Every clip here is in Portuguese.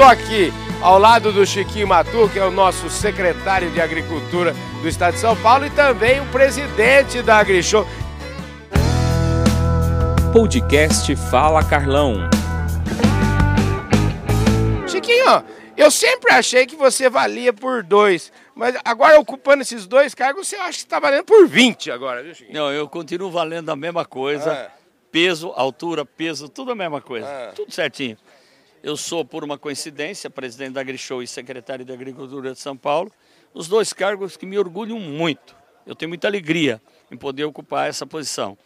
tô aqui ao lado do Chiquinho Matu, que é o nosso secretário de Agricultura do Estado de São Paulo e também o presidente da AgriShow. Podcast Fala Carlão. Chiquinho, eu sempre achei que você valia por dois, mas agora ocupando esses dois cargos, você acha que está valendo por 20 agora, viu, Chiquinho? Não, eu continuo valendo a mesma coisa. Ah. Peso, altura, peso, tudo a mesma coisa. Ah. Tudo certinho. Eu sou, por uma coincidência, presidente da AgriShow e secretário de Agricultura de São Paulo. Os dois cargos que me orgulham muito. Eu tenho muita alegria em poder ocupar essa posição.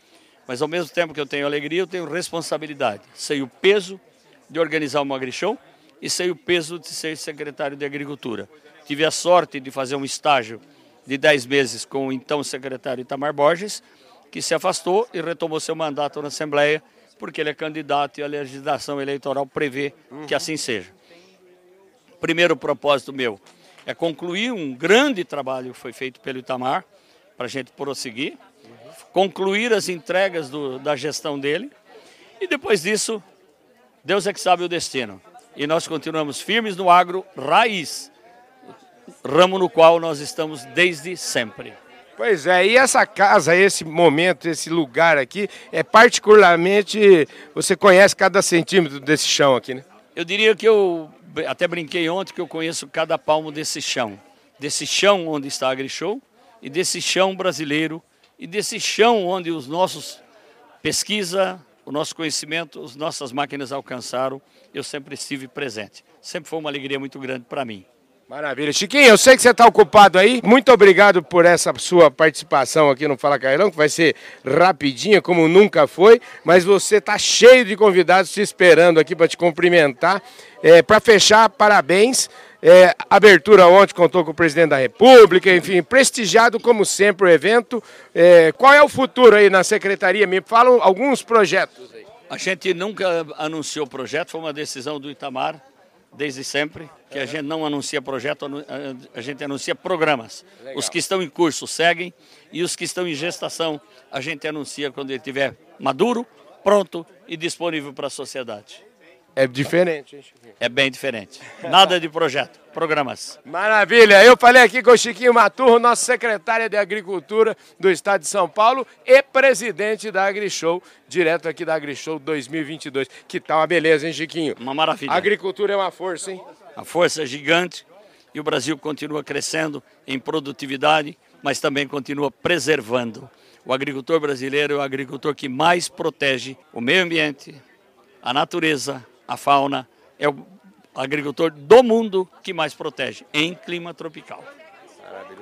Mas ao mesmo tempo que eu tenho alegria, eu tenho responsabilidade. Sei o peso de organizar uma AgriShow e sei o peso de ser secretário de Agricultura. Tive a sorte de fazer um estágio de 10 meses com o então secretário Itamar Borges, que se afastou e retomou seu mandato na Assembleia, porque ele é candidato e a legislação eleitoral prevê que assim seja. Primeiro propósito meu é concluir um grande trabalho que foi feito pelo Itamar, para a gente prosseguir, concluir as entregas do, da gestão dele, e depois disso, Deus é que sabe o destino. E nós continuamos firmes no agro raiz, ramo no qual nós estamos desde sempre. Pois é, e essa casa, esse momento, esse lugar aqui, é particularmente. Você conhece cada centímetro desse chão aqui, né? Eu diria que eu até brinquei ontem que eu conheço cada palmo desse chão. Desse chão onde está a AgriShow e desse chão brasileiro e desse chão onde os nossos pesquisa, o nosso conhecimento, as nossas máquinas alcançaram, eu sempre estive presente. Sempre foi uma alegria muito grande para mim. Maravilha. Chiquinho, eu sei que você está ocupado aí. Muito obrigado por essa sua participação aqui no Fala Carlão, que vai ser rapidinha, como nunca foi, mas você está cheio de convidados te esperando aqui para te cumprimentar. É, para fechar, parabéns. É, abertura ontem contou com o presidente da República, enfim, prestigiado como sempre o evento. É, qual é o futuro aí na secretaria? Me falam alguns projetos aí. A gente nunca anunciou projeto, foi uma decisão do Itamar, desde sempre, que a gente não anuncia projeto, a gente anuncia programas. Os que estão em curso seguem e os que estão em gestação a gente anuncia quando ele estiver maduro, pronto e disponível para a sociedade. É diferente, hein, Chiquinho? É bem diferente. Nada de projeto, programas. Maravilha! Eu falei aqui com o Chiquinho Maturro, nosso secretário de Agricultura do Estado de São Paulo e presidente da AgriShow, direto aqui da AgriShow 2022. Que tal uma beleza, hein, Chiquinho? Uma maravilha. A agricultura é uma força, hein? A força é gigante e o Brasil continua crescendo em produtividade, mas também continua preservando. O agricultor brasileiro é o agricultor que mais protege o meio ambiente, a natureza, a fauna. É o agricultor do mundo que mais protege em clima tropical.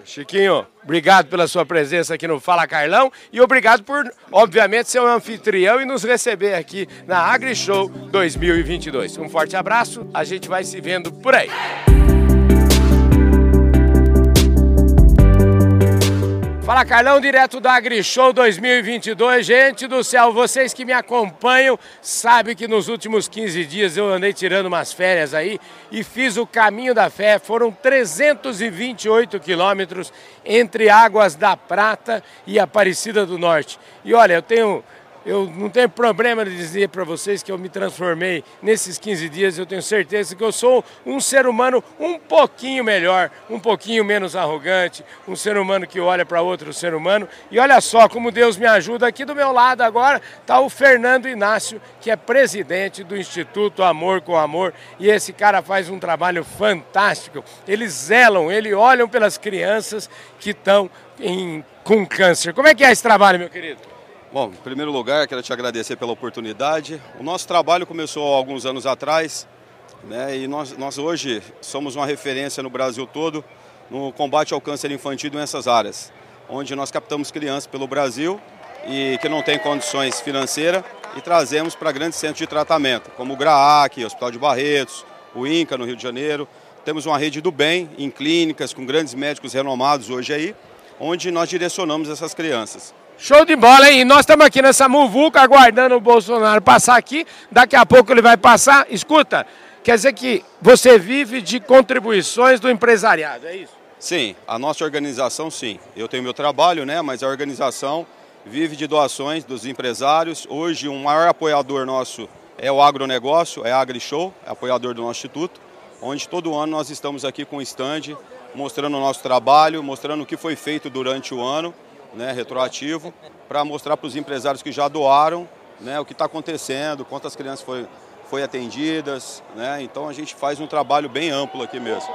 Chiquinho, obrigado pela sua presença aqui no Fala Carlão e obrigado por, obviamente, ser um anfitrião e nos receber aqui na AgriShow 2022. Um forte abraço, a gente vai se vendo por aí. Fala Carlão, direto da AgriShow 2022. Gente do céu, vocês que me acompanham sabem que nos últimos 15 dias eu andei tirando umas férias aí e fiz o caminho da fé. Foram 328 quilômetros entre Águas da Prata e Aparecida do Norte. E olha, eu tenho eu não tenho problema de dizer para vocês que eu me transformei nesses 15 dias. Eu tenho certeza que eu sou um ser humano um pouquinho melhor, um pouquinho menos arrogante, um ser humano que olha para outro ser humano. E olha só como Deus me ajuda. Aqui do meu lado agora está o Fernando Inácio, que é presidente do Instituto Amor com Amor. E esse cara faz um trabalho fantástico. Eles zelam, eles olham pelas crianças que estão com câncer. Como é que é esse trabalho, meu querido? Bom, em primeiro lugar, quero te agradecer pela oportunidade. O nosso trabalho começou alguns anos atrás, né, e nós, nós hoje somos uma referência no Brasil todo no combate ao câncer infantil nessas áreas, onde nós captamos crianças pelo Brasil e que não têm condições financeiras e trazemos para grandes centros de tratamento, como o GRAAC, Hospital de Barretos, o INCA no Rio de Janeiro. Temos uma rede do bem em clínicas com grandes médicos renomados hoje aí, onde nós direcionamos essas crianças. Show de bola, hein? E nós estamos aqui nessa muvuca aguardando o Bolsonaro passar aqui. Daqui a pouco ele vai passar. Escuta, quer dizer que você vive de contribuições do empresariado, é isso? Sim, a nossa organização sim. Eu tenho meu trabalho, né? Mas a organização vive de doações dos empresários. Hoje, o maior apoiador nosso é o agronegócio, é a AgriShow, é apoiador do nosso instituto. onde todo ano nós estamos aqui com o stand, mostrando o nosso trabalho, mostrando o que foi feito durante o ano, né, retroativo, para mostrar para os empresários que já doaram né, o que está acontecendo, quantas crianças foi, foi atendidas. Né, então a gente faz um trabalho bem amplo aqui mesmo.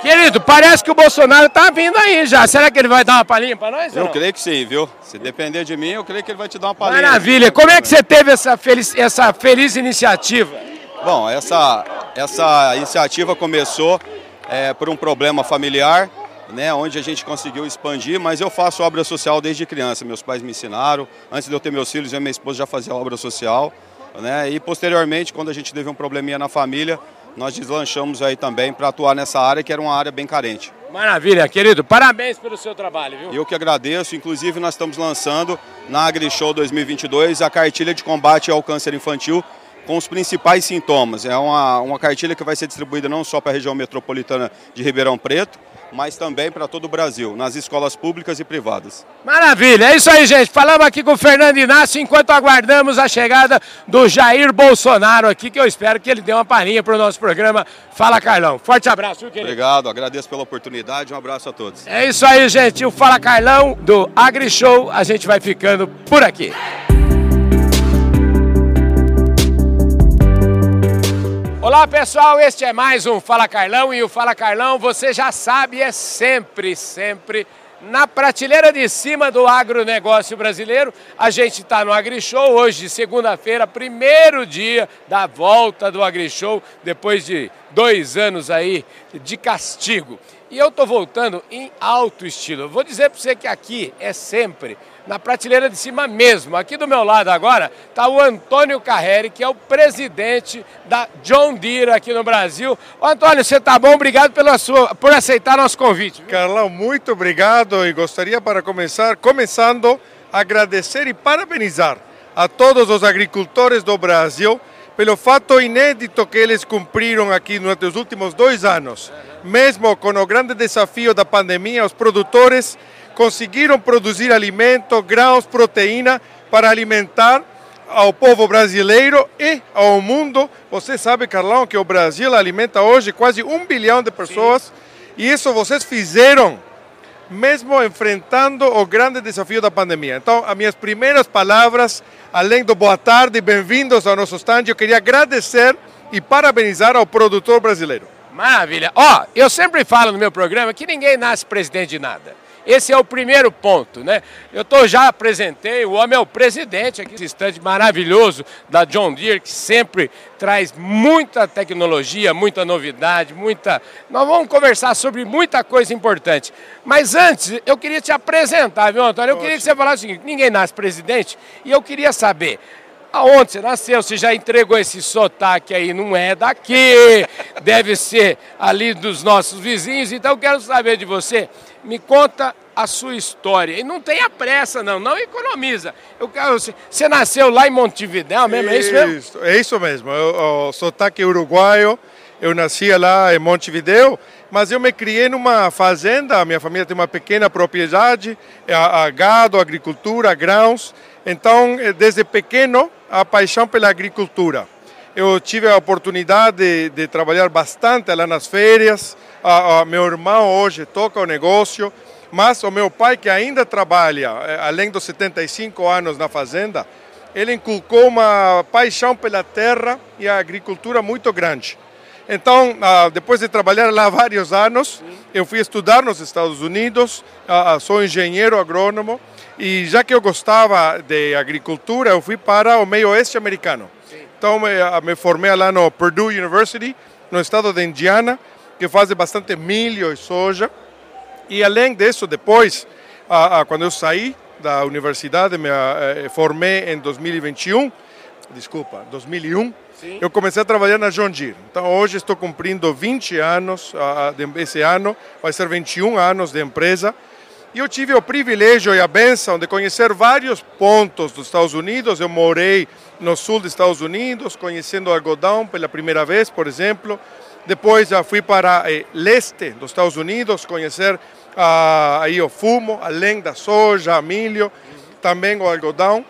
Querido, parece que o Bolsonaro está vindo aí já. Será que ele vai dar uma palhinha para nós? Eu creio que sim, viu? Se depender de mim, eu creio que ele vai te dar uma palhinha. Maravilha. Como é que você teve essa feliz, essa feliz iniciativa? Bom, essa, essa iniciativa começou é, por um problema familiar, né, onde a gente conseguiu expandir, mas eu faço obra social desde criança. Meus pais me ensinaram. Antes de eu ter meus filhos, eu e minha esposa já fazia obra social. Né, e posteriormente, quando a gente teve um probleminha na família, nós deslanchamos aí também para atuar nessa área, que era uma área bem carente. Maravilha, querido. Parabéns pelo seu trabalho, viu? Eu que agradeço. Inclusive, nós estamos lançando na AgriShow 2022 a cartilha de combate ao câncer infantil com os principais sintomas. É uma, uma cartilha que vai ser distribuída não só para a região metropolitana de Ribeirão Preto, mas também para todo o Brasil, nas escolas públicas e privadas. Maravilha, é isso aí, gente. Falamos aqui com o Fernando Inácio enquanto aguardamos a chegada do Jair Bolsonaro aqui, que eu espero que ele dê uma palhinha para o nosso programa Fala Carlão. Forte abraço, querido. Obrigado, agradeço pela oportunidade, um abraço a todos. É isso aí, gente. O Fala Carlão do AgriShow, a gente vai ficando por aqui. Olá pessoal, este é mais um Fala Carlão e o Fala Carlão, você já sabe, é sempre, sempre na prateleira de cima do agronegócio brasileiro. A gente está no AgriShow hoje, segunda-feira, primeiro dia da volta do AgriShow, depois de dois anos aí de castigo. E eu estou voltando em alto estilo. Eu vou dizer para você que aqui é sempre na prateleira de cima mesmo. Aqui do meu lado agora está o Antônio Carreri, que é o presidente da John Deere aqui no Brasil. Ô, Antônio, você está bom? Obrigado pela sua, por aceitar nosso convite. Viu? Carlão, muito obrigado e gostaria para começar, começando, agradecer e parabenizar a todos os agricultores do Brasil pelo fato inédito que eles cumpriram aqui durante os últimos dois anos. Mesmo com o grande desafio da pandemia, os produtores conseguiram produzir alimento, grãos, proteína para alimentar ao povo brasileiro e ao mundo. Você sabe, Carlão, que o Brasil alimenta hoje quase um bilhão de pessoas Sim. e isso vocês fizeram mesmo enfrentando o grande desafio da pandemia. Então, as minhas primeiras palavras, além do boa tarde bem-vindos ao nosso stand, eu queria agradecer e parabenizar ao produtor brasileiro. Maravilha. Ó, oh, eu sempre falo no meu programa que ninguém nasce presidente de nada. Esse é o primeiro ponto, né? Eu tô, já apresentei, o homem é o presidente aqui, esse estande maravilhoso da John Deere, que sempre traz muita tecnologia, muita novidade, muita... Nós vamos conversar sobre muita coisa importante. Mas antes, eu queria te apresentar, viu, Antônio? Eu queria que você falasse o seguinte, ninguém nasce presidente, e eu queria saber, Aonde você nasceu? Você já entregou esse sotaque aí, não é daqui, deve ser ali dos nossos vizinhos. Então eu quero saber de você, me conta a sua história. E não tenha pressa, não, não economiza. Eu você nasceu lá em Montevidéu mesmo, é isso mesmo? É isso mesmo, o, o sotaque uruguaio. Eu nasci lá em Montevidéu, mas eu me criei numa fazenda. Minha família tem uma pequena propriedade, a, a gado, agricultura, grãos. Então, eh, desde pequeno, a paixão pela agricultura. Eu tive a oportunidade de, de trabalhar bastante lá nas férias. A, a, meu irmão hoje toca o negócio, mas o meu pai, que ainda trabalha, eh, além dos 75 anos na fazenda, ele inculcou uma paixão pela terra e a agricultura muito grande. Então, ah, depois de trabalhar lá vários anos, eu fui estudar nos Estados Unidos, ah, sou engenheiro agrônomo, e já que eu gostava de agricultura, eu fui para o meio oeste americano. Então, me, ah, me formei lá no Purdue University, no estado de Indiana, que faz bastante milho e soja. E além disso, depois, quando eu saí da universidade, me eh, formei em 2021, desculpa, 2001, Sim. eu comecei a trabalhar na John Deere. Então hoje estou cumprindo 20 anos, esse ano vai ser 21 anos de empresa. E eu tive o privilégio e a benção de conhecer vários pontos dos Estados Unidos. Eu morei no sul dos Estados Unidos, conhecendo o algodão pela primeira vez, por exemplo. Depois já fui para eh, leste dos Estados Unidos, conhecer ah, aí o fumo, além da soja, milho, também o algodão.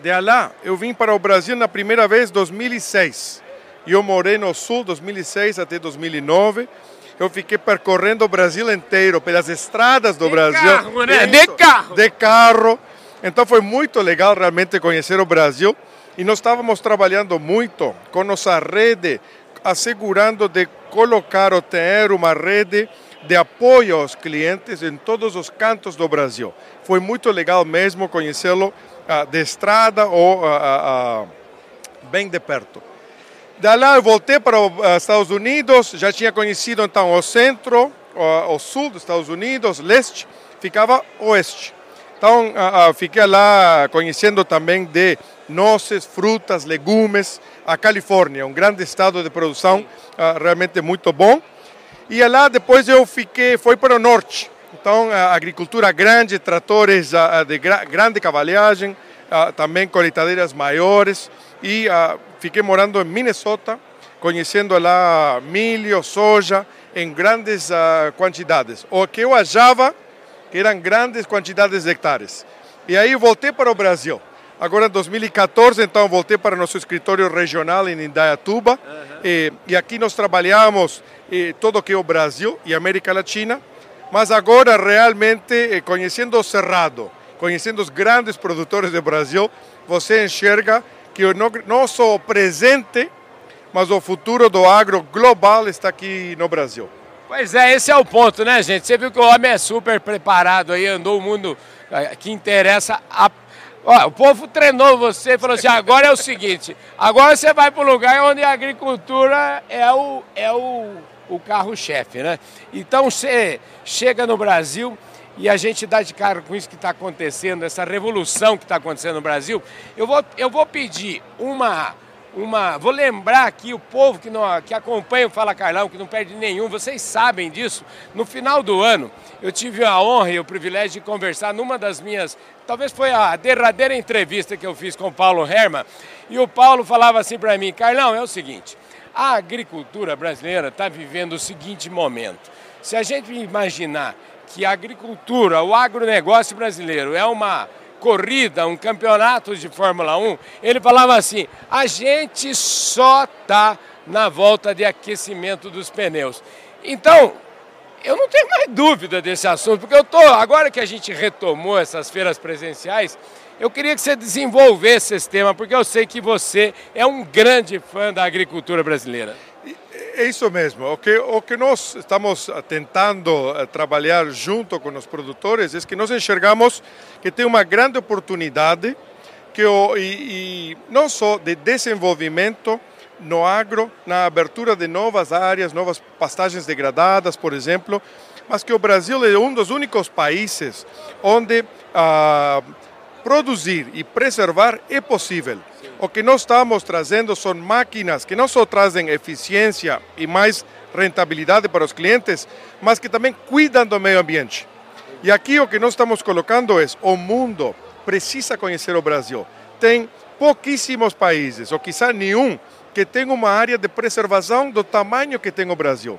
De lá, eu vim para o Brasil na primeira vez em 2006. Eu morei no Sul 2006 até 2009. Eu fiquei percorrendo o Brasil inteiro, pelas estradas do De Brasil. carro, né? De carro. De carro. Então foi muito legal realmente conhecer o Brasil. E nós estávamos trabalhando muito com nossa rede, assegurando de colocar ou ter uma rede de apoio aos clientes em todos os cantos do Brasil. Foi muito legal mesmo conhecê-lo ah, de estrada ou ah, ah, bem de perto. Da lá eu voltei para os Estados Unidos, já tinha conhecido então o centro, o, o sul dos Estados Unidos, leste, ficava oeste. Então ah, ah, fiquei lá conhecendo também de nozes, frutas, legumes, a Califórnia, um grande estado de produção ah, realmente muito bom. E lá depois eu fiquei, foi para o norte. Então, a agricultura grande, tratores ah, ah, de gra grande cavalhagem, também colheitadeiras maiores. E ah, fiquei morando em Minnesota, conhecendo lá milho, soja, em grandes ah, quantidades. O que eu achava que eram grandes quantidades de hectares. E aí voltei para o Brasil. Agora, em 2014, então, voltei para nosso escritório regional em Indaiatuba. E, e aqui nós trabalhamos eh, todo o que é o Brasil e América Latina. Mas agora, realmente, eh, conhecendo o Cerrado, conhecendo os grandes produtores do Brasil, você enxerga que o presente, mas o futuro do agro global está aqui no Brasil. Pois é, esse é o ponto, né, gente? Você viu que o homem é super preparado aí, andou o mundo eh, que interessa. A... Ó, o povo treinou você e falou assim: agora é o seguinte, agora você vai para o lugar onde a agricultura é o, é o, o carro-chefe, né? Então você chega no Brasil e a gente dá de cara com isso que está acontecendo, essa revolução que está acontecendo no Brasil. Eu vou, eu vou pedir uma uma. Vou lembrar aqui o povo que, não, que acompanha o Fala Carlão, que não perde nenhum, vocês sabem disso. No final do ano, eu tive a honra e o privilégio de conversar numa das minhas. Talvez foi a derradeira entrevista que eu fiz com o Paulo Herman. E o Paulo falava assim para mim: Carlão, é o seguinte, a agricultura brasileira está vivendo o seguinte momento. Se a gente imaginar que a agricultura, o agronegócio brasileiro é uma corrida, um campeonato de Fórmula 1, ele falava assim: a gente só está na volta de aquecimento dos pneus. Então, eu não tenho mais dúvida desse assunto, porque eu tô agora que a gente retomou essas feiras presenciais, eu queria que você desenvolvesse esse tema, porque eu sei que você é um grande fã da agricultura brasileira. É isso mesmo. O que, o que nós estamos tentando eh, trabalhar junto com os produtores é que nós enxergamos que tem uma grande oportunidade que o, e, e não só de desenvolvimento no agro, na abertura de novas áreas, novas pastagens degradadas, por exemplo, mas que o Brasil é um dos únicos países onde ah, produzir e preservar é possível. O que nós estamos trazendo são máquinas que não só trazem eficiência e mais rentabilidade para os clientes, mas que também cuidam do meio ambiente. E aqui o que nós estamos colocando é o mundo precisa conhecer o Brasil. Tem pouquíssimos países, ou quizá nenhum, que tem uma área de preservação do tamanho que tem o Brasil.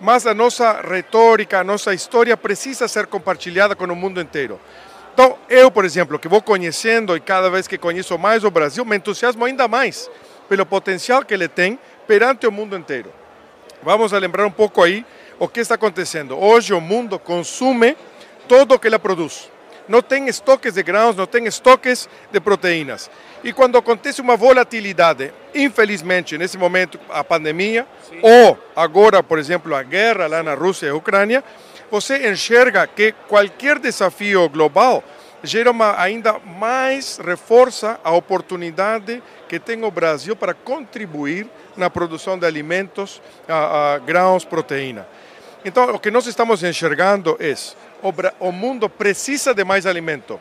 Mas a nossa retórica, a nossa história precisa ser compartilhada com o mundo inteiro. Então, eu, por exemplo, que vou conhecendo e cada vez que conheço mais o Brasil, me entusiasmo ainda mais pelo potencial que ele tem perante o mundo inteiro. Vamos a lembrar um pouco aí o que está acontecendo. Hoje o mundo consome todo o que ele produz. Não tem estoques de grãos, não tem estoques de proteínas. E quando acontece uma volatilidade, infelizmente, nesse momento, a pandemia, ou agora, por exemplo, a guerra lá na Rússia e Ucrânia, você enxerga que qualquer desafio global gera uma, ainda mais, reforça a oportunidade que tem o Brasil para contribuir na produção de alimentos, a, a grãos, proteína. Então, o que nós estamos enxergando é o, o mundo precisa de mais alimento.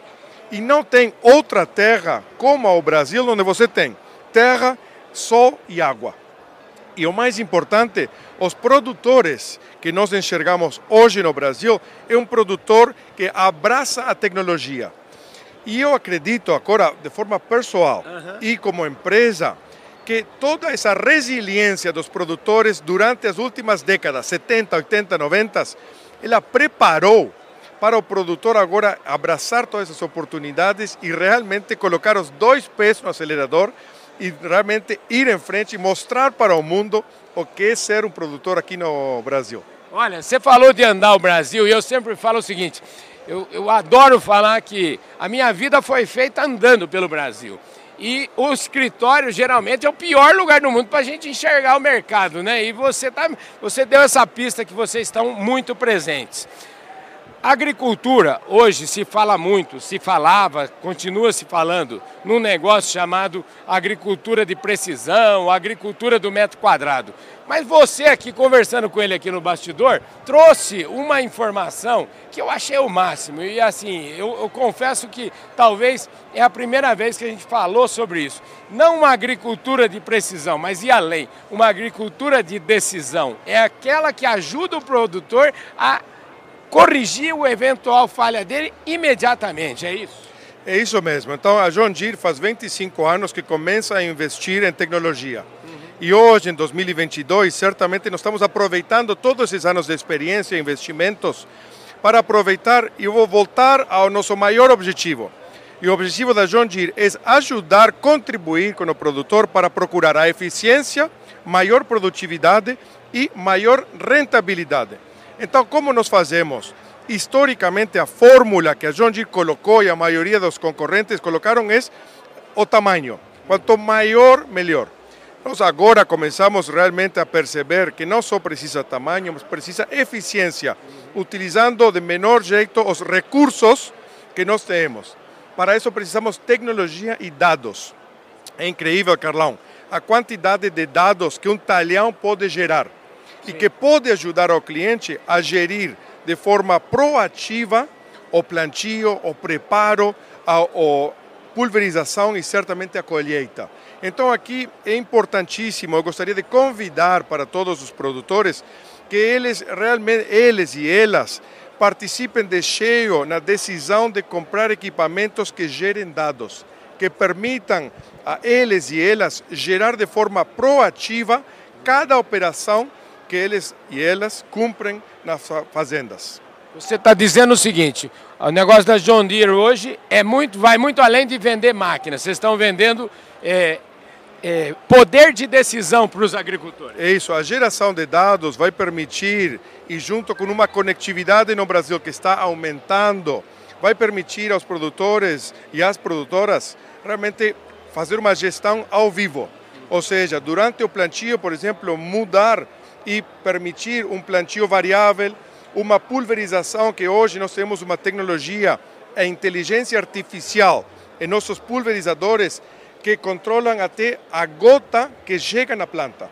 E não tem outra terra como o Brasil, onde você tem terra, sol e água. E o mais importante, os produtores que nós enxergamos hoje no Brasil é um produtor que abraça a tecnologia. E eu acredito agora, de forma pessoal e como empresa, que toda essa resiliência dos produtores durante as últimas décadas, 70, 80, 90, ela preparou para o produtor agora abraçar todas essas oportunidades e realmente colocar os dois pés no acelerador e realmente ir em frente e mostrar para o mundo o que é ser um produtor aqui no Brasil. Olha, você falou de andar o Brasil e eu sempre falo o seguinte: eu, eu adoro falar que a minha vida foi feita andando pelo Brasil. E o escritório geralmente é o pior lugar do mundo para a gente enxergar o mercado, né? E você, tá, você deu essa pista que vocês estão muito presentes. Agricultura, hoje se fala muito, se falava, continua se falando, num negócio chamado agricultura de precisão, agricultura do metro quadrado. Mas você aqui, conversando com ele aqui no bastidor, trouxe uma informação que eu achei o máximo. E assim, eu, eu confesso que talvez é a primeira vez que a gente falou sobre isso. Não uma agricultura de precisão, mas e além? Uma agricultura de decisão. É aquela que ajuda o produtor a corrigir o eventual falha dele imediatamente, é isso? É isso mesmo. Então a John Deere faz 25 anos que começa a investir em tecnologia. Uhum. E hoje, em 2022, certamente nós estamos aproveitando todos esses anos de experiência e investimentos para aproveitar e eu vou voltar ao nosso maior objetivo. E o objetivo da John Deere é ajudar, contribuir com o produtor para procurar a eficiência, maior produtividade e maior rentabilidade. Então, como nós fazemos? Historicamente, a fórmula que a Deere colocou e a maioria dos concorrentes colocaram é o tamanho. Quanto maior, melhor. Nós agora começamos realmente a perceber que não só precisa tamanho, mas precisa eficiência, utilizando de menor jeito os recursos que nós temos. Para isso precisamos tecnologia e dados. É incrível, Carlão, a quantidade de dados que um talhão pode gerar e que pode ajudar o cliente a gerir de forma proativa o plantio, o preparo, a, a pulverização e certamente a colheita. Então aqui é importantíssimo, eu gostaria de convidar para todos os produtores que eles realmente, eles e elas, participem de cheio na decisão de comprar equipamentos que gerem dados, que permitam a eles e elas gerar de forma proativa cada operação que eles e elas cumprem nas fazendas. Você está dizendo o seguinte: o negócio da John Deere hoje é muito, vai muito além de vender máquinas. Vocês estão vendendo é, é, poder de decisão para os agricultores. É isso. A geração de dados vai permitir, e junto com uma conectividade no Brasil que está aumentando, vai permitir aos produtores e às produtoras realmente fazer uma gestão ao vivo. Ou seja, durante o plantio, por exemplo, mudar e permitir um plantio variável, uma pulverização que hoje nós temos uma tecnologia, a inteligência artificial em nossos pulverizadores que controlam até a gota que chega na planta.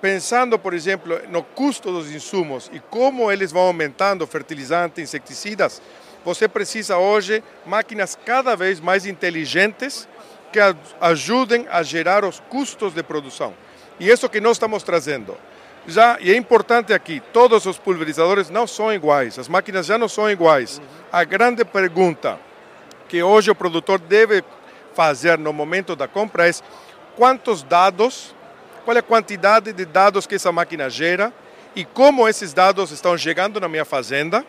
Pensando, por exemplo, no custo dos insumos e como eles vão aumentando fertilizantes, inseticidas, você precisa hoje máquinas cada vez mais inteligentes que ajudem a gerar os custos de produção. E isso que nós estamos trazendo. Já, e é importante aqui, todos os pulverizadores não são iguais, as máquinas já não são iguais. A grande pergunta que hoje o produtor deve fazer no momento da compra é quantos dados, qual é a quantidade de dados que essa máquina gera e como esses dados estão chegando na minha fazenda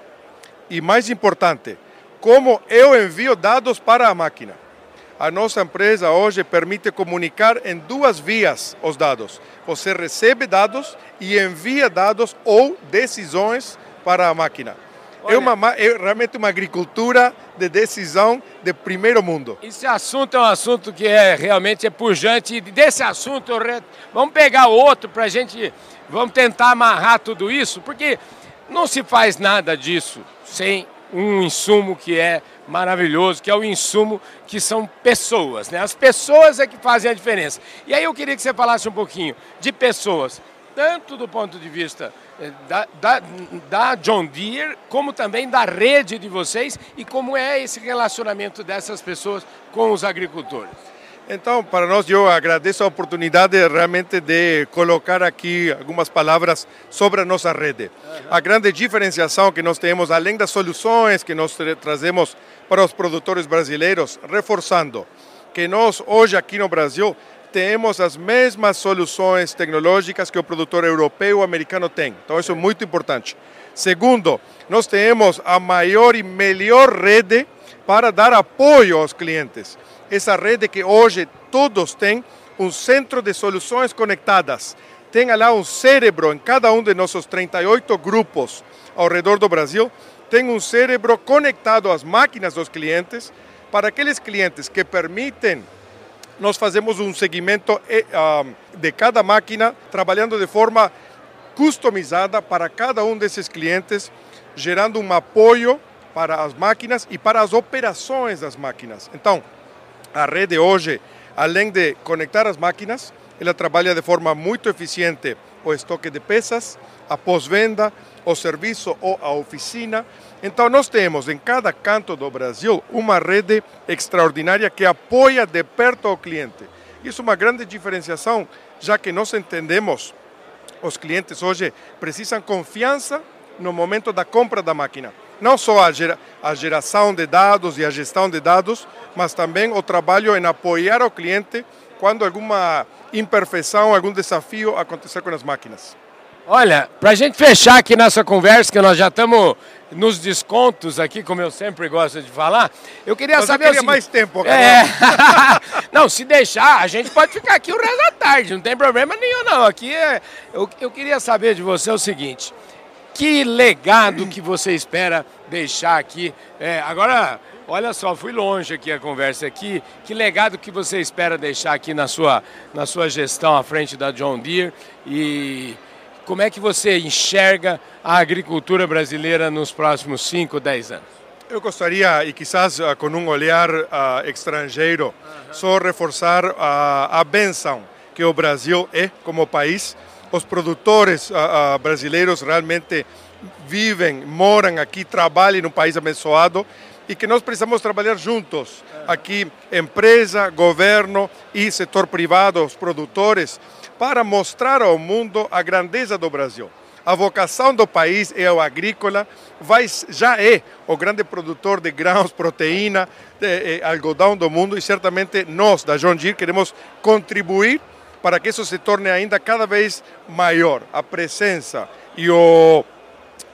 e mais importante, como eu envio dados para a máquina. A nossa empresa hoje permite comunicar em duas vias os dados. Você recebe dados e envia dados ou decisões para a máquina. É Olha, é, uma, é realmente uma agricultura de decisão de primeiro mundo. Esse assunto é um assunto que é realmente é pujante. E desse assunto, vamos pegar outro para a gente, vamos tentar amarrar tudo isso, porque não se faz nada disso sem um insumo que é maravilhoso, que é o insumo que são pessoas. Né? As pessoas é que fazem a diferença. E aí eu queria que você falasse um pouquinho de pessoas, tanto do ponto de vista eh, da, da, da, John Deere, como também da rede de vocês e como é esse relacionamento dessas pessoas com os agricultores. Então, para nós, eu agradeço a oportunidade realmente de colocar aqui algumas palavras sobre a nossa rede. A grande diferenciação que nós temos, além das soluções que nós trazemos para os produtores brasileiros, reforçando que nós, hoje aqui no Brasil, temos as mesmas soluções tecnológicas que o produtor europeu ou americano tem. Então, isso é muito importante. Segundo, nós temos a maior e melhor rede para dar apoio aos clientes essa rede que hoje todos têm um centro de soluções conectadas. Tenha lá um cérebro em cada um de nossos 38 grupos ao redor do Brasil, tem um cérebro conectado às máquinas dos clientes. Para aqueles clientes que permitem, nós fazemos um segmento eh, de cada máquina, trabalhando de forma customizada para cada um desses clientes, gerando um apoio para as máquinas e para as operações das máquinas. Então, a rede hoje, além de conectar as máquinas, ela trabalha de forma muito eficiente o estoque de peças, a pós-venda, o serviço ou a oficina. Então, nós temos em cada canto do Brasil uma rede extraordinária que apoia de perto ao cliente. Isso é uma grande diferenciação, já que nós entendemos os clientes hoje precisam confiança no momento da compra da máquina. Não só a, gera, a geração de dados e a gestão de dados, mas também o trabalho em apoiar o cliente quando alguma imperfeição, algum desafio acontecer com as máquinas. Olha, para a gente fechar aqui nessa conversa, que nós já estamos nos descontos aqui, como eu sempre gosto de falar, eu queria Mas saber. Eu queria mais tempo, cara. É... não, se deixar, a gente pode ficar aqui o resto da tarde, não tem problema nenhum, não. Aqui é... eu, eu queria saber de você o seguinte: que legado que você espera deixar aqui? É, agora, olha só, fui longe aqui a conversa aqui. Que legado que você espera deixar aqui na sua, na sua gestão à frente da John Deere e como é que você enxerga a agricultura brasileira nos próximos 5, 10 anos? Eu gostaria, e quizás uh, com um olhar uh, estrangeiro, uhum. só reforçar uh, a benção que o Brasil é como país. Os produtores brasileiros realmente vivem, moram aqui, trabalham num país abençoado e que nós precisamos trabalhar juntos. Aqui, empresa, governo e setor privado, os produtores, para mostrar ao mundo a grandeza do Brasil. A vocação do país é o agrícola, vai, já é o grande produtor de grãos, proteína, de, de, algodão do mundo e certamente nós, da John Deere, queremos contribuir para que isso se torne ainda cada vez maior. A presença e o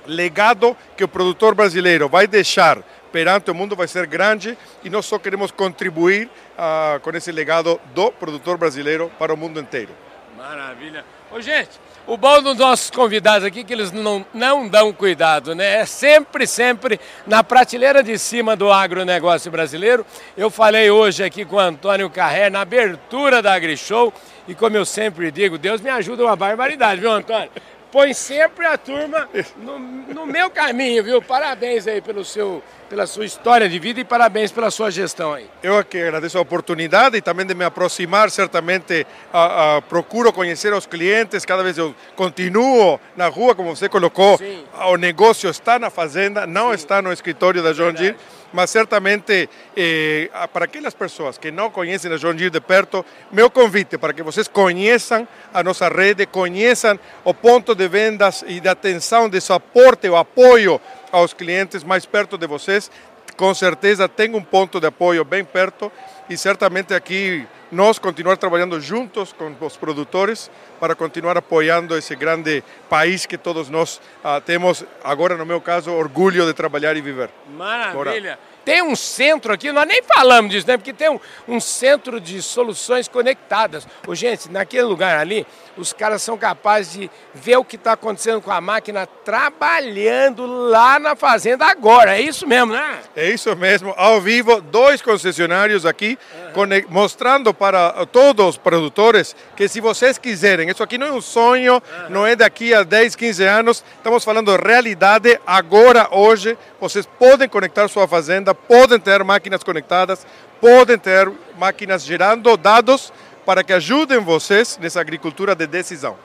legado que o produtor brasileiro vai deixar perante o mundo vai ser grande e nós só queremos contribuir uh, com esse legado do produtor brasileiro para o mundo inteiro. Maravilha. Ô, gente, o bom dos nossos convidados aqui é que eles não, não dão cuidado, né? É sempre, sempre na prateleira de cima do agronegócio brasileiro. Eu falei hoje aqui com o Antônio Carré na abertura da AgriShow e como eu sempre digo, Deus me ajuda uma barbaridade, viu, Antônio? põe sempre a turma no, no, meu caminho, viu? Parabéns aí pelo seu, pela sua história de vida e parabéns pela sua gestão aí. Eu aqui agradeço a oportunidade e também de me aproximar, certamente a, a, procuro conhecer os clientes, cada vez eu continuo na rua, como você colocou, Sim. o negócio está na fazenda, não Sim. está no escritório da John Deere mas certamente eh, para aquelas pessoas que não conhecem a John Deere de perto, meu convite para que vocês conheçam a nossa rede, conheçam o ponto de vendas e de atenção, de suporte, o apoio aos clientes mais perto de vocês. Com certeza tem um ponto de apoio bem perto e certamente aqui nós continuar trabalhando juntos com os produtores para continuar apoiando esse grande país que todos nós uh, temos, agora no meu caso, orgulho de trabalhar e viver. Maravilha! Tem um centro aqui, nós nem falamos disso, né? Porque tem um, um centro de soluções conectadas. Ô, gente, naquele lugar ali, os caras são capazes de ver o que está acontecendo com a máquina trabalhando lá na fazenda agora. É isso mesmo, né? É isso mesmo. Ao vivo, dois concessionários aqui uhum. mostrando para todos os produtores que se vocês quiserem, isso aqui não é um sonho, uhum. não é daqui a 10, 15 anos, estamos falando realidade agora, hoje. Vocês podem conectar sua fazenda, podem ter máquinas conectadas, podem ter máquinas gerando dados para que ajudem vocês nessa agricultura de decisão.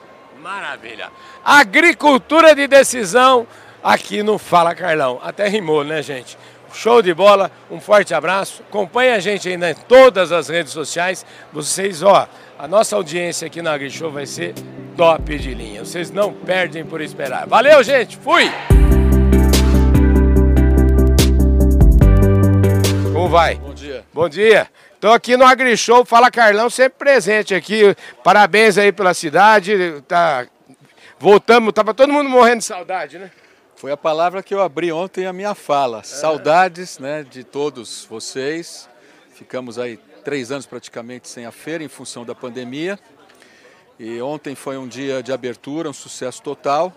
Maravilha. Agricultura de decisão aqui no Fala Carlão. Até rimou, né, gente? Show de bola, um forte abraço. Acompanhe a gente ainda em todas as redes sociais. Vocês, ó, a nossa audiência aqui na AgriShow vai ser top de linha. Vocês não perdem por esperar. Valeu, gente. Fui! Como vai? Bom dia. Bom dia. Estou aqui no AgriShow, Fala Carlão, sempre presente aqui. Parabéns aí pela cidade. Tá... Voltamos, tava todo mundo morrendo de saudade, né? Foi a palavra que eu abri ontem a minha fala. É. Saudades né, de todos vocês. Ficamos aí três anos praticamente sem a feira em função da pandemia. E ontem foi um dia de abertura, um sucesso total.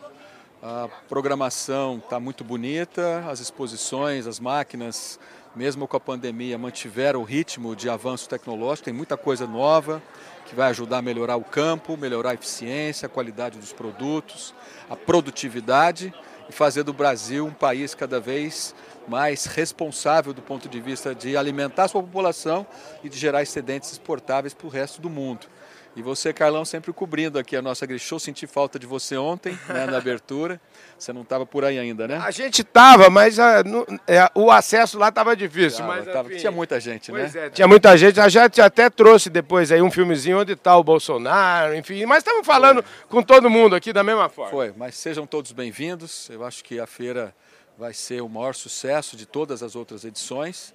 A programação está muito bonita, as exposições, as máquinas, mesmo com a pandemia, mantiveram o ritmo de avanço tecnológico. Tem muita coisa nova que vai ajudar a melhorar o campo, melhorar a eficiência, a qualidade dos produtos, a produtividade e fazer do Brasil um país cada vez mais responsável do ponto de vista de alimentar sua população e de gerar excedentes exportáveis para o resto do mundo. E você, Carlão, sempre cobrindo aqui a nossa Grishow. Senti falta de você ontem, né, na abertura. Você não estava por aí ainda, né? A gente estava, mas a, ah, no, é, o acesso lá estava difícil. Tava, mas, tava, tinha muita gente, né? É, tinha muita gente. A gente até trouxe depois aí um filmezinho onde está o Bolsonaro, enfim. Mas estamos falando Foi. com todo mundo aqui da mesma forma. Foi, mas sejam todos bem-vindos. Eu acho que a feira vai ser o maior sucesso de todas as outras edições.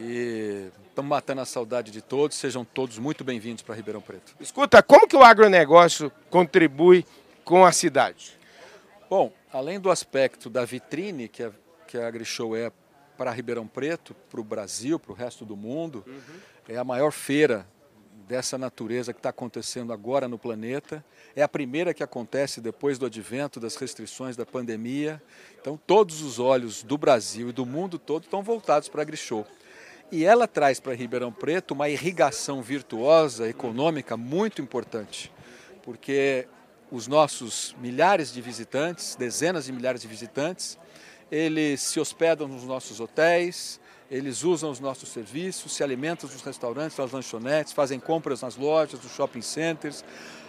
E estamos matando a saudade de todos, sejam todos muito bem-vindos para Ribeirão Preto. Escuta, como que o agronegócio contribui com a cidade? Bom, além do aspecto da vitrine que a, que a AgriShow é para Ribeirão Preto, para o Brasil, para o resto do mundo, uhum. é a maior feira dessa natureza que está acontecendo agora no planeta. É a primeira que acontece depois do advento das restrições da pandemia. Então, todos os olhos do Brasil e do mundo todo estão voltados para a AgriShow. E ela traz para Ribeirão Preto uma irrigação virtuosa, econômica, muito importante, porque os nossos milhares de visitantes, dezenas de milhares de visitantes, eles se hospedam nos nossos hotéis, eles usam os nossos serviços, se alimentam nos restaurantes, nas lanchonetes, fazem compras nas lojas, nos shopping centers,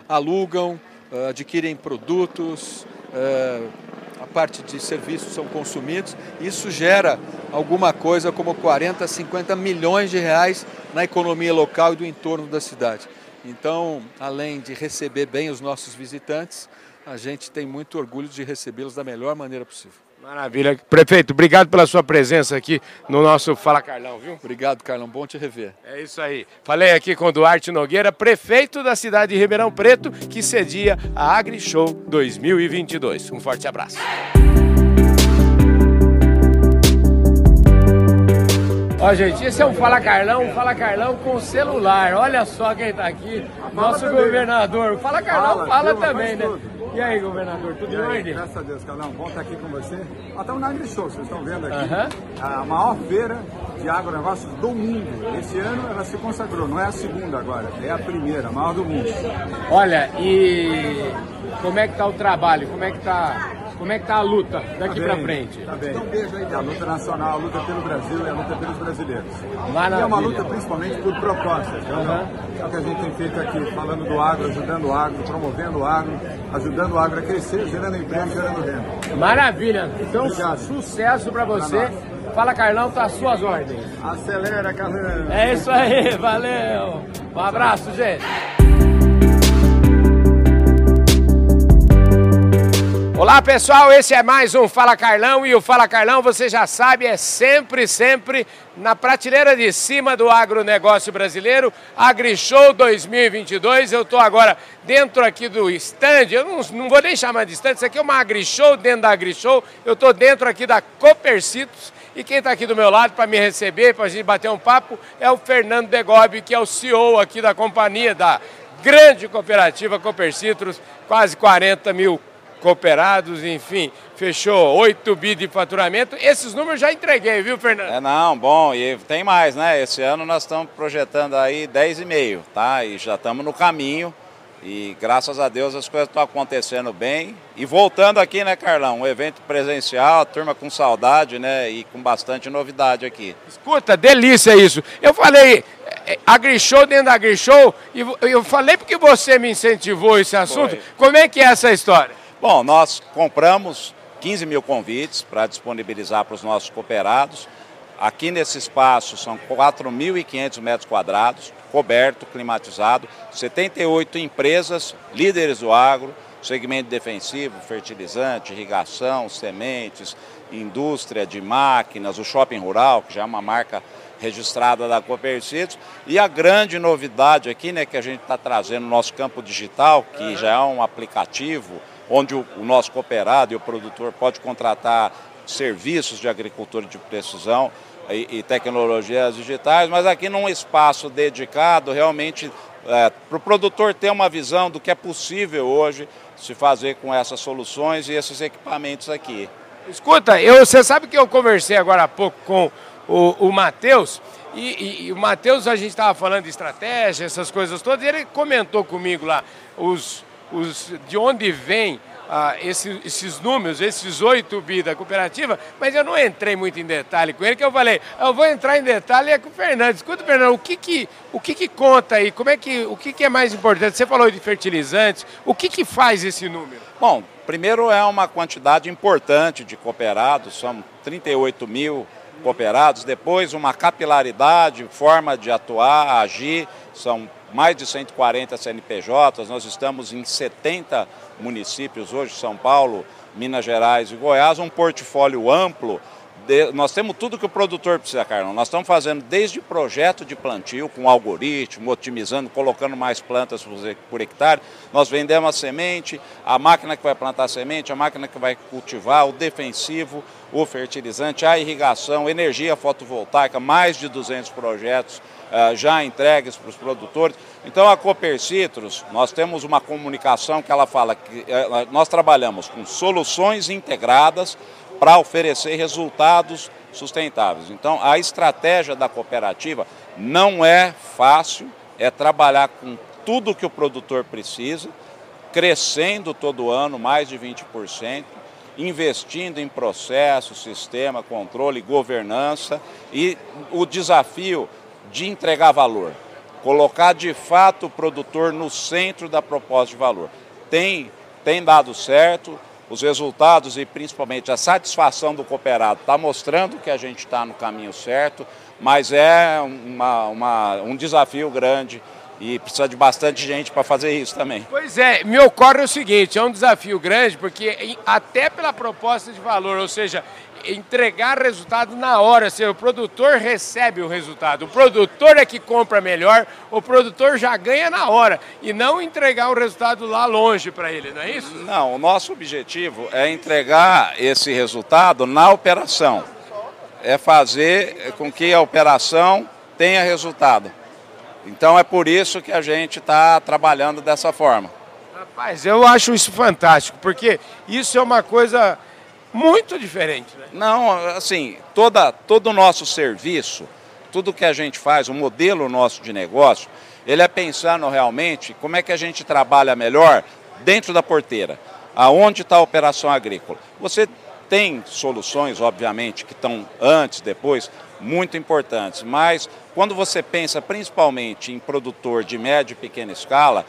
alugam, ah, adquirem produtos, a parte de serviços são consumidos. Isso gera alguma coisa como 40, 50 milhões de reais na economia local e do entorno da cidade. Então, além de receber bem os nossos visitantes, a gente tem muito orgulho de recebê-los da melhor maneira possível. Maravilha. Prefeito, obrigado pela sua presença aqui no nosso Fala Carlão, viu? Obrigado, Carlão. Bom te rever. É isso aí. Falei aqui com o Duarte Nogueira, prefeito da cidade de Ribeirão Preto, que cedia a AgriShow 2022. Um forte abraço. Ó, gente, esse é um Fala Carlão, Fala Carlão com celular. Olha só quem tá aqui, nosso governador. Fala Carlão, fala, fala também, né? E aí, governador, tudo em ordem? Graças a Deus, Carlão. Bom estar aqui com você. Nós estamos na AgriShow, vocês estão vendo aqui. A maior feira de agronegócios do mundo. Esse ano ela se consagrou, não é a segunda agora, é a primeira, a maior do mundo. Olha, e como é que está o trabalho? Como é que está como é que tá a luta daqui tá para frente? Tá bem. Então beijo aí, a luta nacional, a luta pelo Brasil e a luta pelos brasileiros. Maravilha. E é uma luta principalmente por propostas. Uhum. É o que a gente tem feito aqui, falando do agro, ajudando o agro, promovendo o agro, ajudando o agro a crescer, gerando emprego, gerando renda. Maravilha. Então, Obrigado. sucesso para você. Fala Carlão, tá às suas ordens. Acelera, Carlão. É isso aí, valeu. Um abraço, gente. Olá pessoal, esse é mais um Fala Carlão e o Fala Carlão, você já sabe, é sempre, sempre na prateleira de cima do agronegócio brasileiro, AgriShow 2022. Eu estou agora dentro aqui do stand, eu não, não, vou nem chamar de stand, isso aqui é uma AgriShow dentro da AgriShow. Eu estou dentro aqui da Copercitos e quem está aqui do meu lado para me receber, para a gente bater um papo, é o Fernando Degobi, que é o CEO aqui da companhia, da grande cooperativa Copercitos, quase 40 mil cooperados, enfim, fechou 8 bi de faturamento. Esses números já entreguei, viu, Fernando? É, não, bom, e tem mais, né? Esse ano nós estamos projetando aí 10,5, tá? E já estamos no caminho. E graças a Deus as coisas estão acontecendo bem. E voltando aqui, né, Carlão? Um evento presencial, a turma com saudade, né? E com bastante novidade aqui. Escuta, delícia isso. Eu falei, é, AgriShow dentro da AgriShow, e eu falei porque você me incentivou esse assunto. Foi. Como é que é essa história? Bom, nós compramos 15 mil convites para disponibilizar para os nossos cooperados. Aqui nesse espaço são 4.500 metros quadrados, coberto, climatizado, 78 empresas, líderes do agro, segmento defensivo, fertilizante, irrigação, sementes, indústria de máquinas, o shopping rural, que já é uma marca registrada da Copercitos, e a grande novidade aqui, né, que a gente está trazendo no nosso campo digital, que já é um aplicativo onde o, o nosso cooperado e o produtor pode contratar serviços de agricultura de precisão, e, e tecnologias digitais, mas aqui num espaço dedicado realmente é, para o produtor ter uma visão do que é possível hoje se fazer com essas soluções e esses equipamentos aqui. Escuta, eu, você sabe que eu conversei agora há pouco com o, o Matheus, e, e, e, o Matheus, a gente estava falando de estratégia, essas coisas todas, e ele comentou comigo lá os, os, de onde vem ah, esse, esses números, esses 8 bi da cooperativa, mas eu não entrei muito em detalhe com ele, que eu falei, eu vou entrar em detalhe é com o Fernando. Escuta, Fernando, o que que, o que, que conta aí? Como é que, o que, que é mais importante? Você falou de fertilizantes, o que, que faz esse número? Bom, primeiro é uma quantidade importante de cooperados, são 38 mil cooperados, depois uma capilaridade, forma de atuar, agir, são mais de 140 CNPJs, nós estamos em 70 municípios hoje, São Paulo, Minas Gerais e Goiás, um portfólio amplo. De, nós temos tudo que o produtor precisa, Carlão. Nós estamos fazendo desde projeto de plantio, com algoritmo, otimizando, colocando mais plantas por hectare. Nós vendemos a semente, a máquina que vai plantar a semente, a máquina que vai cultivar, o defensivo, o fertilizante, a irrigação, energia fotovoltaica, mais de 200 projetos já entregues para os produtores. Então a Cooper Citrus, nós temos uma comunicação que ela fala que uh, nós trabalhamos com soluções integradas para oferecer resultados sustentáveis. Então a estratégia da cooperativa não é fácil, é trabalhar com tudo que o produtor precisa, crescendo todo ano mais de 20%, investindo em processo, sistema, controle, governança e o desafio de entregar valor, colocar de fato o produtor no centro da proposta de valor. Tem, tem dado certo, os resultados e principalmente a satisfação do cooperado está mostrando que a gente está no caminho certo, mas é uma, uma, um desafio grande e precisa de bastante gente para fazer isso também. Pois é, me ocorre o seguinte, é um desafio grande, porque até pela proposta de valor, ou seja, entregar resultado na hora, ou seja, o produtor recebe o resultado, o produtor é que compra melhor, o produtor já ganha na hora, e não entregar o resultado lá longe para ele, não é isso? Não, o nosso objetivo é entregar esse resultado na operação, é fazer com que a operação tenha resultado. Então é por isso que a gente está trabalhando dessa forma. Rapaz, eu acho isso fantástico, porque isso é uma coisa muito diferente. Né? Não, assim, toda, todo o nosso serviço, tudo que a gente faz, o modelo nosso de negócio, ele é pensando realmente como é que a gente trabalha melhor dentro da porteira. Aonde está a operação agrícola? Você tem soluções, obviamente, que estão antes, depois, muito importantes, mas quando você pensa principalmente em produtor de média e pequena escala,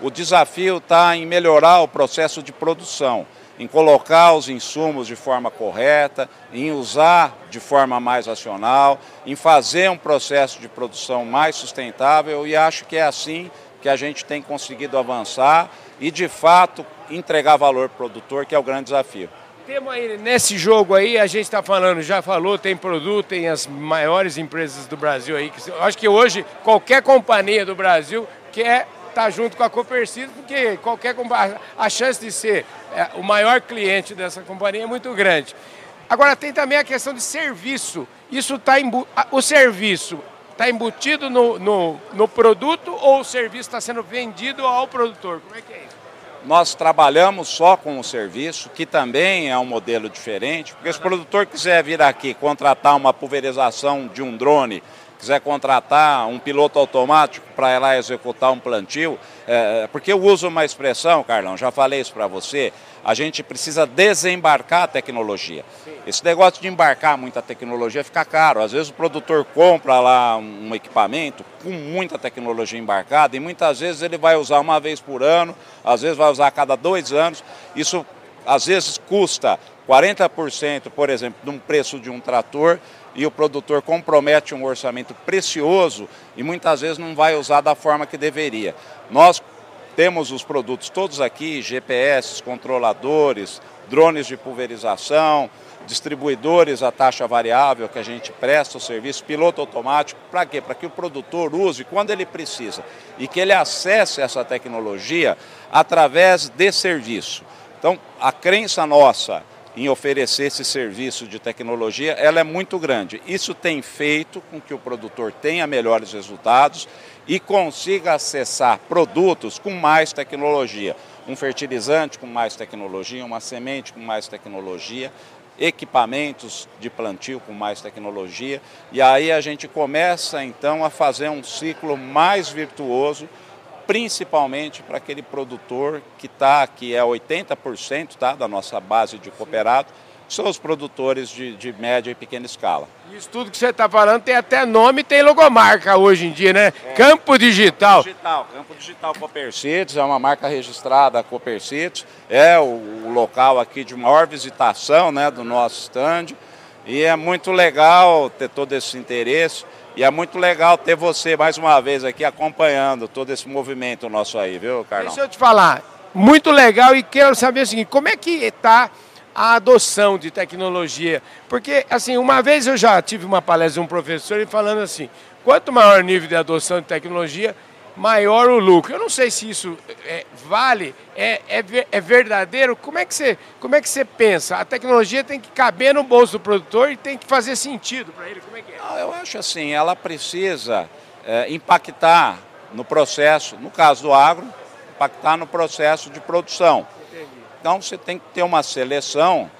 o desafio está em melhorar o processo de produção, em colocar os insumos de forma correta, em usar de forma mais racional, em fazer um processo de produção mais sustentável e acho que é assim que a gente tem conseguido avançar e, de fato, entregar valor produtor, que é o grande desafio. Temos aí, nesse jogo aí, a gente está falando, já falou, tem produto, tem as maiores empresas do Brasil aí. Que, acho que hoje qualquer companhia do Brasil quer estar tá junto com a Copercid, porque qualquer a chance de ser é, o maior cliente dessa companhia é muito grande. Agora tem também a questão de serviço. Isso está o serviço está embutido no, no, no produto ou o serviço está sendo vendido ao produtor? Como é que é isso? Nós trabalhamos só com o serviço, que também é um modelo diferente, porque se o produtor quiser vir aqui contratar uma pulverização de um drone, quiser contratar um piloto automático para ir lá executar um plantio, é, porque eu uso uma expressão, Carlão, já falei isso para você, a gente precisa desembarcar a tecnologia. Sim. Esse negócio de embarcar muita tecnologia fica caro. Às vezes o produtor compra lá um equipamento com muita tecnologia embarcada e muitas vezes ele vai usar uma vez por ano, às vezes vai usar a cada dois anos. Isso às vezes custa 40%, por exemplo, de um preço de um trator e o produtor compromete um orçamento precioso e muitas vezes não vai usar da forma que deveria. Nós temos os produtos todos aqui, GPS, controladores, drones de pulverização, distribuidores a taxa variável que a gente presta o serviço, piloto automático, para quê? Para que o produtor use quando ele precisa e que ele acesse essa tecnologia através de serviço. Então, a crença nossa em oferecer esse serviço de tecnologia, ela é muito grande. Isso tem feito com que o produtor tenha melhores resultados e consiga acessar produtos com mais tecnologia. Um fertilizante com mais tecnologia, uma semente com mais tecnologia, equipamentos de plantio com mais tecnologia. E aí a gente começa então a fazer um ciclo mais virtuoso principalmente para aquele produtor que está, que é 80% tá, da nossa base de cooperado, são os produtores de, de média e pequena escala. Isso tudo que você está falando tem até nome tem logomarca hoje em dia, né? É. Campo Digital. Digital, Campo Digital Copercites, é uma marca registrada Copercites, é o, o, local aqui de maior visitação né, do nosso stand e é muito legal ter todo esse interesse. E é muito legal ter você mais uma vez aqui acompanhando todo esse movimento nosso aí, viu, Carlão? Deixa eu te falar, muito legal e quero saber o seguinte, como é que está a adoção de tecnologia? Porque, assim, uma vez eu já tive uma palestra de um professor e falando assim, quanto maior o nível de adoção de tecnologia, maior o lucro. Eu não sei se isso é, vale, é, é, é, verdadeiro. Como é, que você, como é que você pensa? A tecnologia tem que caber no bolso do produtor e tem que fazer sentido para ele. Como é que é? Não, eu acho assim, ela precisa é, impactar no processo, no caso do agro, impactar no processo de produção. Entendi. Então você tem que ter uma seleção.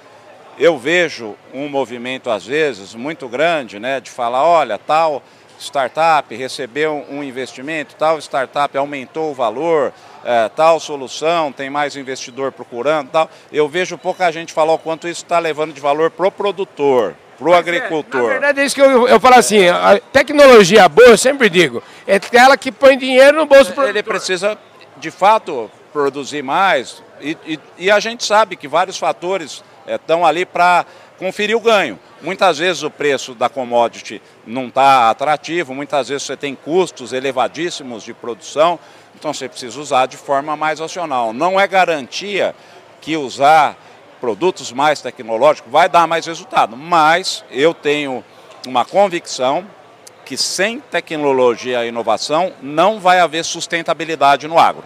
Eu vejo um movimento, às vezes, muito grande, né, de falar, olha, tal startup recebeu um investimento, tal startup aumentou o valor, é, tal solução, tem mais investidor procurando, tal. Eu vejo pouca gente falar o quanto isso está levando de valor para o produtor, para o agricultor. É, na verdade, é isso que eu, eu falo assim, a tecnologia boa, eu sempre digo, é aquela que põe dinheiro no bolso do produtor. Ele precisa, de fato, produzir mais e, e, e a gente sabe que vários fatores estão é, ali para conferir o ganho. Muitas vezes o preço da commodity não está atrativo, muitas vezes você tem custos elevadíssimos de produção, então você precisa usar de forma mais racional. Não é garantia que usar produtos mais tecnológicos vai dar mais resultado, mas eu tenho uma convicção que sem tecnologia e inovação não vai haver sustentabilidade no agro.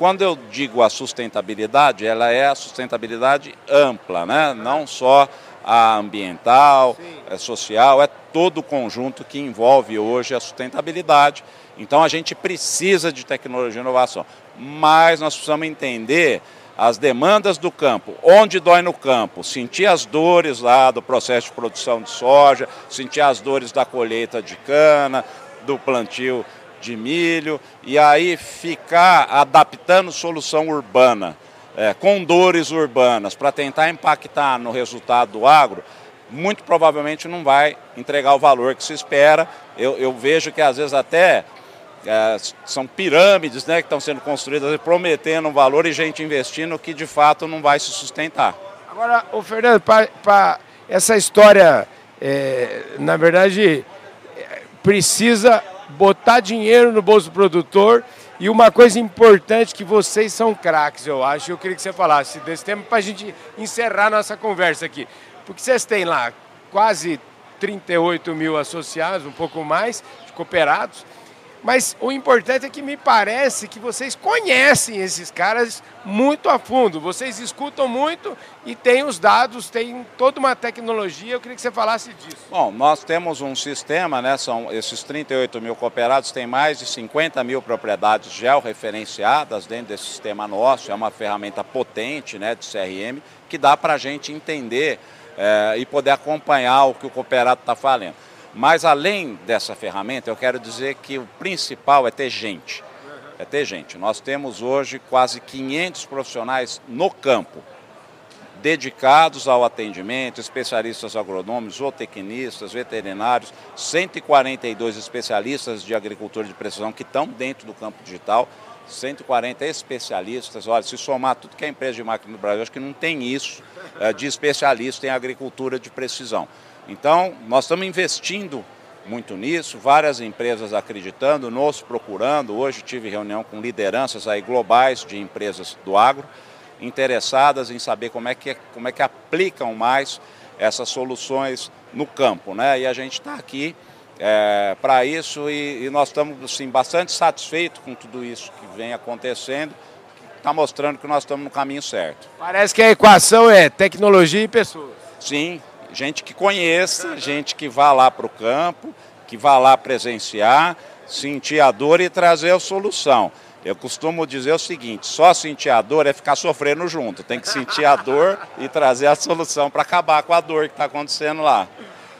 Quando eu digo a sustentabilidade, ela é a sustentabilidade ampla, né? não só a ambiental, é social, é todo o conjunto que envolve hoje a sustentabilidade. Então a gente precisa de tecnologia e inovação, mas nós precisamos entender as demandas do campo, onde dói no campo, sentir as dores lá do processo de produção de soja, sentir as dores da colheita de cana, do plantio de milho, e aí ficar adaptando solução urbana é, com dores urbanas para tentar impactar no resultado do agro, muito provavelmente não vai entregar o valor que se espera. Eu, eu vejo que às vezes até é, são pirâmides né, que estão sendo construídas prometendo um valor e gente investindo que de fato não vai se sustentar. Agora, o Fernando, para essa história, é, na verdade, é, precisa botar dinheiro no bolso do produtor e uma coisa importante que vocês são craques, eu acho, eu queria que você falasse desse tema para a gente encerrar nossa conversa aqui. Porque vocês têm lá quase 38 mil associados, um pouco mais, cooperados, mas o importante é que me parece que vocês conhecem esses caras muito a fundo. Vocês escutam muito e têm os dados, tem toda uma tecnologia. Eu queria que você falasse disso. Bom, nós temos um sistema, né? São esses 38 mil cooperados, tem mais de 50 mil propriedades georreferenciadas dentro desse sistema nosso. É uma ferramenta potente né, de CRM que dá para a gente entender é, e poder acompanhar o que o cooperado está falando. Mas além dessa ferramenta, eu quero dizer que o principal é ter gente. É ter gente. Nós temos hoje quase 500 profissionais no campo, dedicados ao atendimento, especialistas agronômicos, zootecnistas, veterinários, 142 especialistas de agricultura de precisão que estão dentro do campo digital, 140 especialistas. Olha, se somar tudo que é empresa de máquina no Brasil, acho que não tem isso é, de especialista em agricultura de precisão. Então, nós estamos investindo muito nisso, várias empresas acreditando, nos procurando. Hoje tive reunião com lideranças aí globais de empresas do agro, interessadas em saber como é que, como é que aplicam mais essas soluções no campo. Né? E a gente está aqui é, para isso e, e, nós estamos assim, bastante satisfeitos com tudo isso que vem acontecendo está mostrando que nós estamos no caminho certo. Parece que a equação é tecnologia e pessoas. Sim, gente que conheça, gente que vá lá para o campo, que vá lá presenciar, sentir a dor e trazer a solução. Eu costumo dizer o seguinte: só sentir a dor é ficar sofrendo junto. Tem que sentir a dor e trazer a solução para acabar com a dor que está acontecendo lá.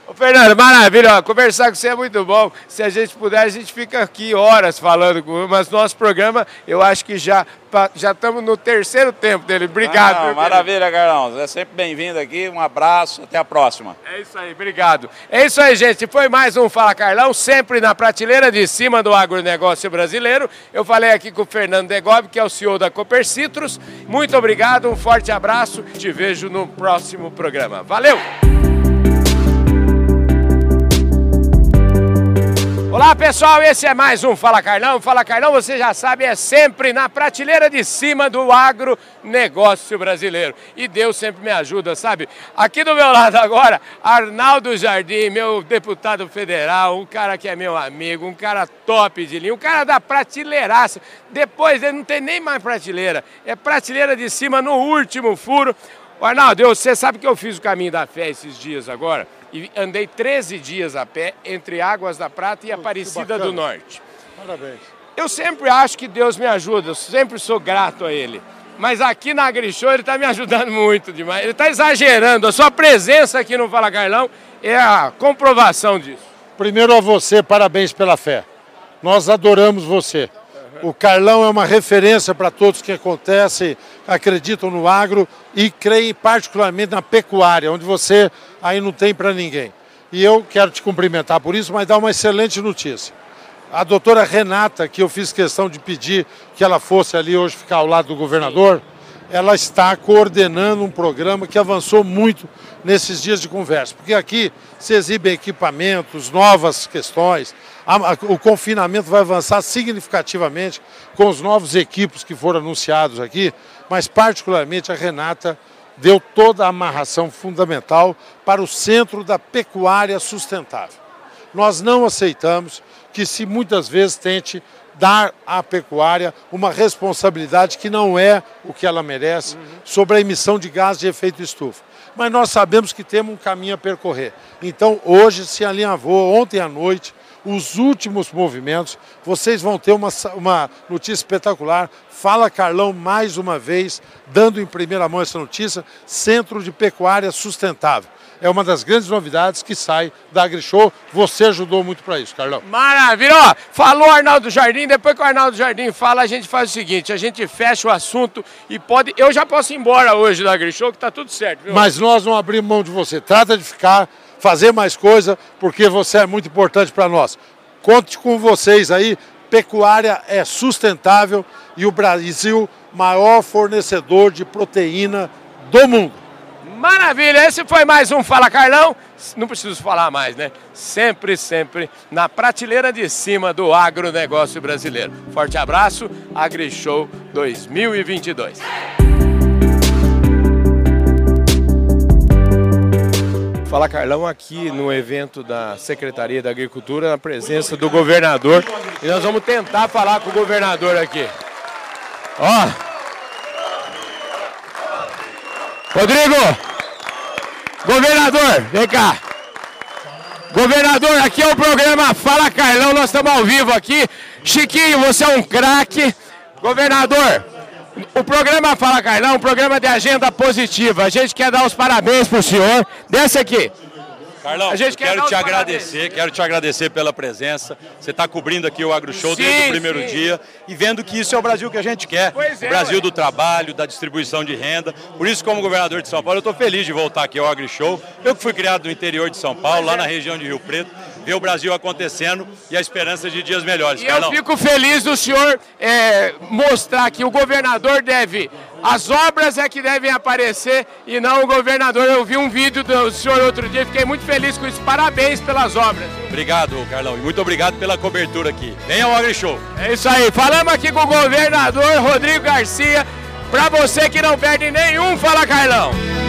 Ô Fernando, maravilha, ó, conversar com você é muito bom. Se a gente puder, a gente fica aqui horas falando com mas nosso programa, eu acho que já já estamos no terceiro tempo dele. Obrigado. Ah, maravilha, Carlão. É sempre bem-vindo aqui. Um abraço, até a próxima. É isso aí, obrigado. É isso aí, gente. Foi mais um Fala Carlão, sempre na prateleira de cima do agronegócio brasileiro. Eu falei aqui com o Fernando Degob, que é o CEO da Cooper Citrus. Muito obrigado, um forte abraço. Te vejo no próximo programa. Valeu! Olá pessoal, esse é mais um Fala Carlão. Fala Carlão, você já sabe, é sempre na prateleira de cima do agronegócio brasileiro. E Deus sempre me ajuda, sabe? Aqui do meu lado agora, Arnaldo Jardim, meu deputado federal, um cara que é meu amigo, um cara top de linha, um cara da prateleiraça. Depois ele não tem nem mais prateleira, é prateleira de cima no último furo. Arnaldo, você sabe que eu fiz o caminho da fé esses dias agora? E andei 13 dias a pé entre Águas da Prata e Aparecida do Norte. Parabéns. Eu sempre acho que Deus me ajuda, eu sempre sou grato a Ele. Mas aqui na AgriShow ele está me ajudando muito demais. Ele está exagerando. A sua presença aqui no Fala Carlão é a comprovação disso. Primeiro a você, parabéns pela fé. Nós adoramos você. O Carlão é uma referência para todos que acontecem, acreditam no agro e creem particularmente na pecuária, onde você aí não tem para ninguém. E eu quero te cumprimentar por isso, mas dar uma excelente notícia. A doutora Renata, que eu fiz questão de pedir que ela fosse ali hoje ficar ao lado do governador, ela está coordenando um programa que avançou muito nesses dias de conversa, porque aqui se exibem equipamentos, novas questões, o confinamento vai avançar significativamente com os novos equipos que foram anunciados aqui, mas particularmente a Renata deu toda a amarração fundamental para o centro da pecuária sustentável. Nós não aceitamos que se muitas vezes tente dar à pecuária uma responsabilidade que não é o que ela merece sobre a emissão de gás de efeito estufa. Mas nós sabemos que temos um caminho a percorrer. Então, hoje se alinhavou, ontem à noite, os últimos movimentos. Vocês vão ter uma, uma notícia espetacular. Fala Carlão mais uma vez, dando em primeira mão essa notícia: Centro de Pecuária Sustentável é uma das grandes novidades que sai da AgriShow. Você ajudou muito para isso, Carlão. Maravilha! Ó, falou Arnaldo Jardim, depois que o Arnaldo Jardim fala, a gente faz o seguinte, a gente fecha o assunto e pode... Eu já posso ir embora hoje da AgriShow, que está tudo certo, viu? Mas nós não abrimos mão de você. Trata de ficar, fazer mais coisa, porque você é muito importante para nós. Conte com vocês aí, pecuária é sustentável e o Brasil maior fornecedor de proteína do mundo. Maravilha, esse foi mais um Fala Carlão. Não preciso falar mais, né? Sempre, sempre na prateleira de cima do agronegócio brasileiro. Forte abraço, AgriShow 2022. Fala Carlão aqui no evento da Secretaria da Agricultura, na presença do governador. E nós vamos tentar falar com o governador aqui. Ó. Rodrigo! Governador, vem cá. Governador, aqui é o programa Fala Carlão, nós estamos ao vivo aqui. Chiquinho, você é um craque. Governador, o programa Fala Carlão é um programa de agenda positiva. A gente quer dar os parabéns para o senhor. Desce aqui. Carlão, a gente quero te agradecer, parabéns. quero te agradecer pela presença. Você está cobrindo aqui o AgroShow sim, desde o primeiro sim. dia e vendo que isso é o Brasil que a gente quer. Pois o é, Brasil do trabalho, da distribuição de renda. Por isso, como governador de São Paulo, eu estou feliz de voltar aqui ao AgroShow. Eu que fui criado no interior de São Paulo, lá na região de Rio Preto, ver o Brasil acontecendo e a esperança de dias melhores. E Carlão. eu fico feliz do senhor é, mostrar que o governador deve as obras é que devem aparecer e não o governador. Eu vi um vídeo do senhor outro dia, fiquei muito feliz com isso. Parabéns pelas obras. Obrigado, Carlão. E muito obrigado pela cobertura aqui. Venha ao AgriShow. É isso aí. Falamos aqui com o governador Rodrigo Garcia. Para você que não perde nenhum, fala Carlão.